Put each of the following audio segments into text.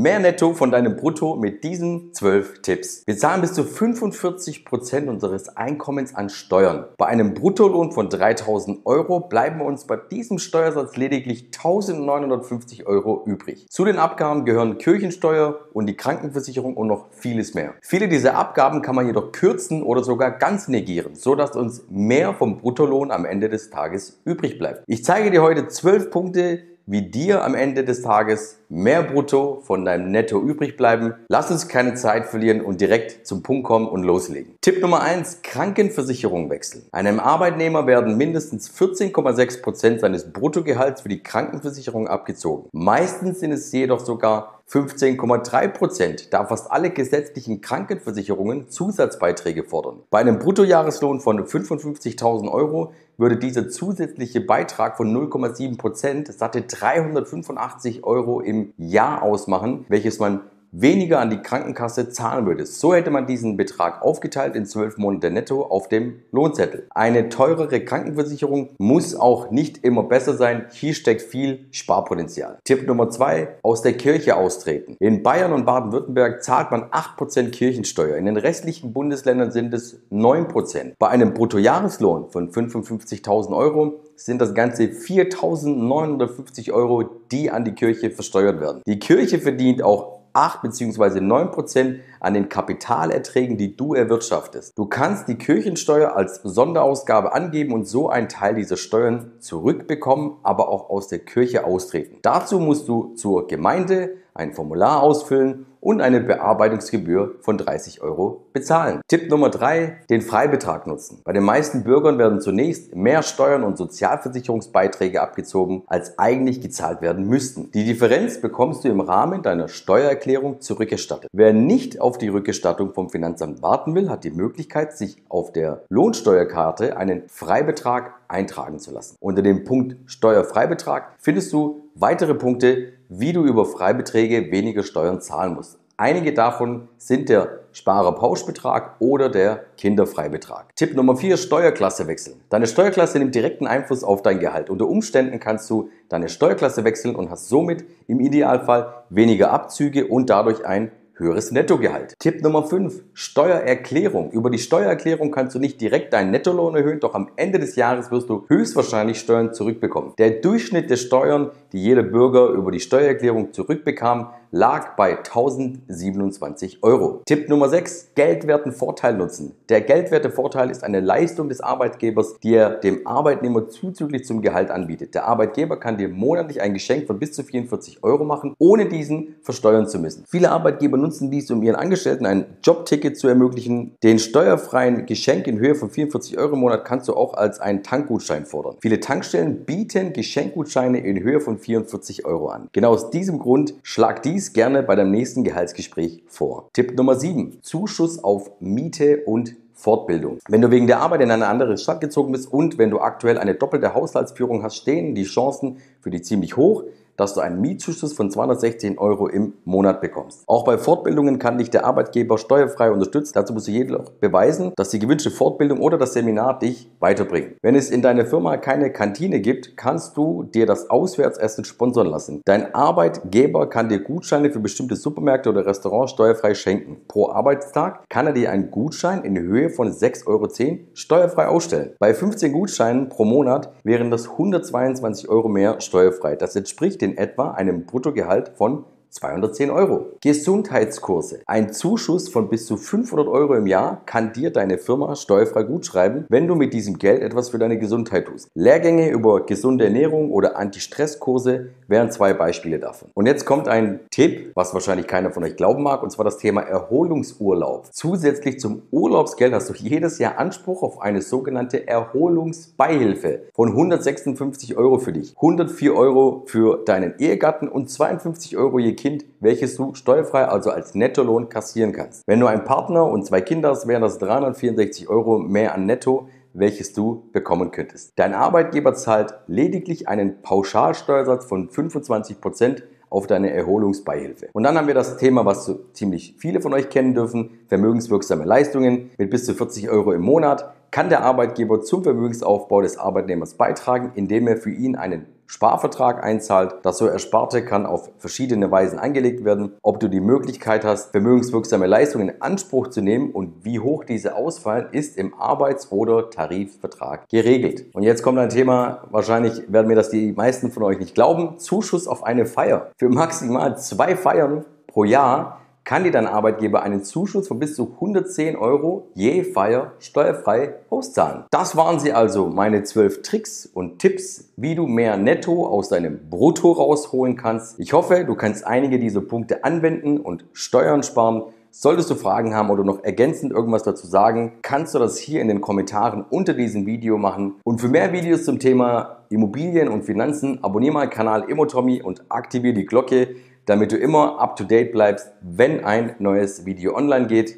Mehr Netto von deinem Brutto mit diesen 12 Tipps. Wir zahlen bis zu 45 Prozent unseres Einkommens an Steuern. Bei einem Bruttolohn von 3000 Euro bleiben uns bei diesem Steuersatz lediglich 1950 Euro übrig. Zu den Abgaben gehören Kirchensteuer und die Krankenversicherung und noch vieles mehr. Viele dieser Abgaben kann man jedoch kürzen oder sogar ganz negieren, sodass uns mehr vom Bruttolohn am Ende des Tages übrig bleibt. Ich zeige dir heute 12 Punkte, wie dir am Ende des Tages mehr Brutto von deinem Netto übrig bleiben. Lass uns keine Zeit verlieren und direkt zum Punkt kommen und loslegen. Tipp Nummer eins: Krankenversicherung wechseln. Einem Arbeitnehmer werden mindestens 14,6 Prozent seines Bruttogehalts für die Krankenversicherung abgezogen. Meistens sind es jedoch sogar 15,3 Prozent, da fast alle gesetzlichen Krankenversicherungen Zusatzbeiträge fordern. Bei einem Bruttojahreslohn von 55.000 Euro würde dieser zusätzliche Beitrag von 0,7 Prozent satte 385 Euro im Jahr ausmachen, welches man weniger an die Krankenkasse zahlen würde. So hätte man diesen Betrag aufgeteilt in zwölf Monate netto auf dem Lohnzettel. Eine teurere Krankenversicherung muss auch nicht immer besser sein. Hier steckt viel Sparpotenzial. Tipp Nummer zwei, aus der Kirche austreten. In Bayern und Baden-Württemberg zahlt man 8% Kirchensteuer. In den restlichen Bundesländern sind es 9%. Bei einem Bruttojahreslohn von 55.000 Euro sind das Ganze 4.950 Euro, die an die Kirche versteuert werden. Die Kirche verdient auch 8 bzw. 9 Prozent an den Kapitalerträgen, die du erwirtschaftest. Du kannst die Kirchensteuer als Sonderausgabe angeben und so einen Teil dieser Steuern zurückbekommen, aber auch aus der Kirche austreten. Dazu musst du zur Gemeinde ein Formular ausfüllen und eine Bearbeitungsgebühr von 30 Euro bezahlen. Tipp Nummer drei: den Freibetrag nutzen. Bei den meisten Bürgern werden zunächst mehr Steuern und Sozialversicherungsbeiträge abgezogen, als eigentlich gezahlt werden müssten. Die Differenz bekommst du im Rahmen deiner Steuererklärung zurückerstattet. Wer nicht auf die Rückerstattung vom Finanzamt warten will, hat die Möglichkeit, sich auf der Lohnsteuerkarte einen Freibetrag eintragen zu lassen. Unter dem Punkt Steuerfreibetrag findest du weitere Punkte, wie du über Freibeträge weniger Steuern zahlen musst. Einige davon sind der Sparerpauschbetrag oder der Kinderfreibetrag. Tipp Nummer 4, Steuerklasse wechseln. Deine Steuerklasse nimmt direkten Einfluss auf dein Gehalt. Unter Umständen kannst du deine Steuerklasse wechseln und hast somit im Idealfall weniger Abzüge und dadurch ein höheres Nettogehalt. Tipp Nummer 5, Steuererklärung. Über die Steuererklärung kannst du nicht direkt deinen Nettolohn erhöhen, doch am Ende des Jahres wirst du höchstwahrscheinlich Steuern zurückbekommen. Der Durchschnitt der Steuern, die jeder Bürger über die Steuererklärung zurückbekam, lag bei 1027 Euro. Tipp Nummer 6, Geldwertenvorteil nutzen. Der Geldwertevorteil ist eine Leistung des Arbeitgebers, die er dem Arbeitnehmer zuzüglich zum Gehalt anbietet. Der Arbeitgeber kann dir monatlich ein Geschenk von bis zu 44 Euro machen, ohne diesen versteuern zu müssen. Viele Arbeitgeber nutzen dies, um ihren Angestellten ein Jobticket zu ermöglichen. Den steuerfreien Geschenk in Höhe von 44 Euro im Monat kannst du auch als einen Tankgutschein fordern. Viele Tankstellen bieten Geschenkgutscheine in Höhe von 44 Euro an. Genau aus diesem Grund schlag dies dies gerne bei deinem nächsten Gehaltsgespräch vor. Tipp Nummer 7. Zuschuss auf Miete und Fortbildung. Wenn du wegen der Arbeit in eine andere Stadt gezogen bist und wenn du aktuell eine doppelte Haushaltsführung hast, stehen die Chancen für dich ziemlich hoch, dass du einen Mietzuschuss von 216 Euro im Monat bekommst. Auch bei Fortbildungen kann dich der Arbeitgeber steuerfrei unterstützen. Dazu musst du jedoch beweisen, dass die gewünschte Fortbildung oder das Seminar dich weiterbringt. Wenn es in deiner Firma keine Kantine gibt, kannst du dir das Auswärtsessen sponsern lassen. Dein Arbeitgeber kann dir Gutscheine für bestimmte Supermärkte oder Restaurants steuerfrei schenken. Pro Arbeitstag kann er dir einen Gutschein in Höhe von 6,10 Euro steuerfrei ausstellen. Bei 15 Gutscheinen pro Monat wären das 122 Euro mehr steuerfrei. Das entspricht den in etwa einem Bruttogehalt von 210 Euro. Gesundheitskurse. Ein Zuschuss von bis zu 500 Euro im Jahr kann dir deine Firma steuerfrei gutschreiben, wenn du mit diesem Geld etwas für deine Gesundheit tust. Lehrgänge über gesunde Ernährung oder Anti-Stress-Kurse wären zwei Beispiele davon. Und jetzt kommt ein Tipp, was wahrscheinlich keiner von euch glauben mag, und zwar das Thema Erholungsurlaub. Zusätzlich zum Urlaubsgeld hast du jedes Jahr Anspruch auf eine sogenannte Erholungsbeihilfe von 156 Euro für dich, 104 Euro für deinen Ehegatten und 52 Euro je Kind, welches du steuerfrei, also als Nettolohn kassieren kannst. Wenn du einen Partner und zwei Kinder hast, wären das 364 Euro mehr an Netto, welches du bekommen könntest. Dein Arbeitgeber zahlt lediglich einen Pauschalsteuersatz von 25 Prozent auf deine Erholungsbeihilfe. Und dann haben wir das Thema, was so ziemlich viele von euch kennen dürfen, vermögenswirksame Leistungen mit bis zu 40 Euro im Monat. Kann der Arbeitgeber zum Vermögensaufbau des Arbeitnehmers beitragen, indem er für ihn einen Sparvertrag einzahlt. Das so Ersparte kann auf verschiedene Weisen angelegt werden. Ob du die Möglichkeit hast, vermögenswirksame Leistungen in Anspruch zu nehmen und wie hoch diese ausfallen, ist im Arbeits- oder Tarifvertrag geregelt. Und jetzt kommt ein Thema, wahrscheinlich werden mir das die meisten von euch nicht glauben. Zuschuss auf eine Feier. Für maximal zwei Feiern pro Jahr kann dir dein Arbeitgeber einen Zuschuss von bis zu 110 Euro je Feier steuerfrei auszahlen. Das waren sie also, meine 12 Tricks und Tipps, wie du mehr Netto aus deinem Brutto rausholen kannst. Ich hoffe, du kannst einige dieser Punkte anwenden und Steuern sparen. Solltest du Fragen haben oder noch ergänzend irgendwas dazu sagen, kannst du das hier in den Kommentaren unter diesem Video machen. Und für mehr Videos zum Thema Immobilien und Finanzen abonniere meinen Kanal Immotommy und aktiviere die Glocke, damit du immer up to date bleibst, wenn ein neues Video online geht.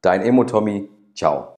Dein Emo Tommy. Ciao.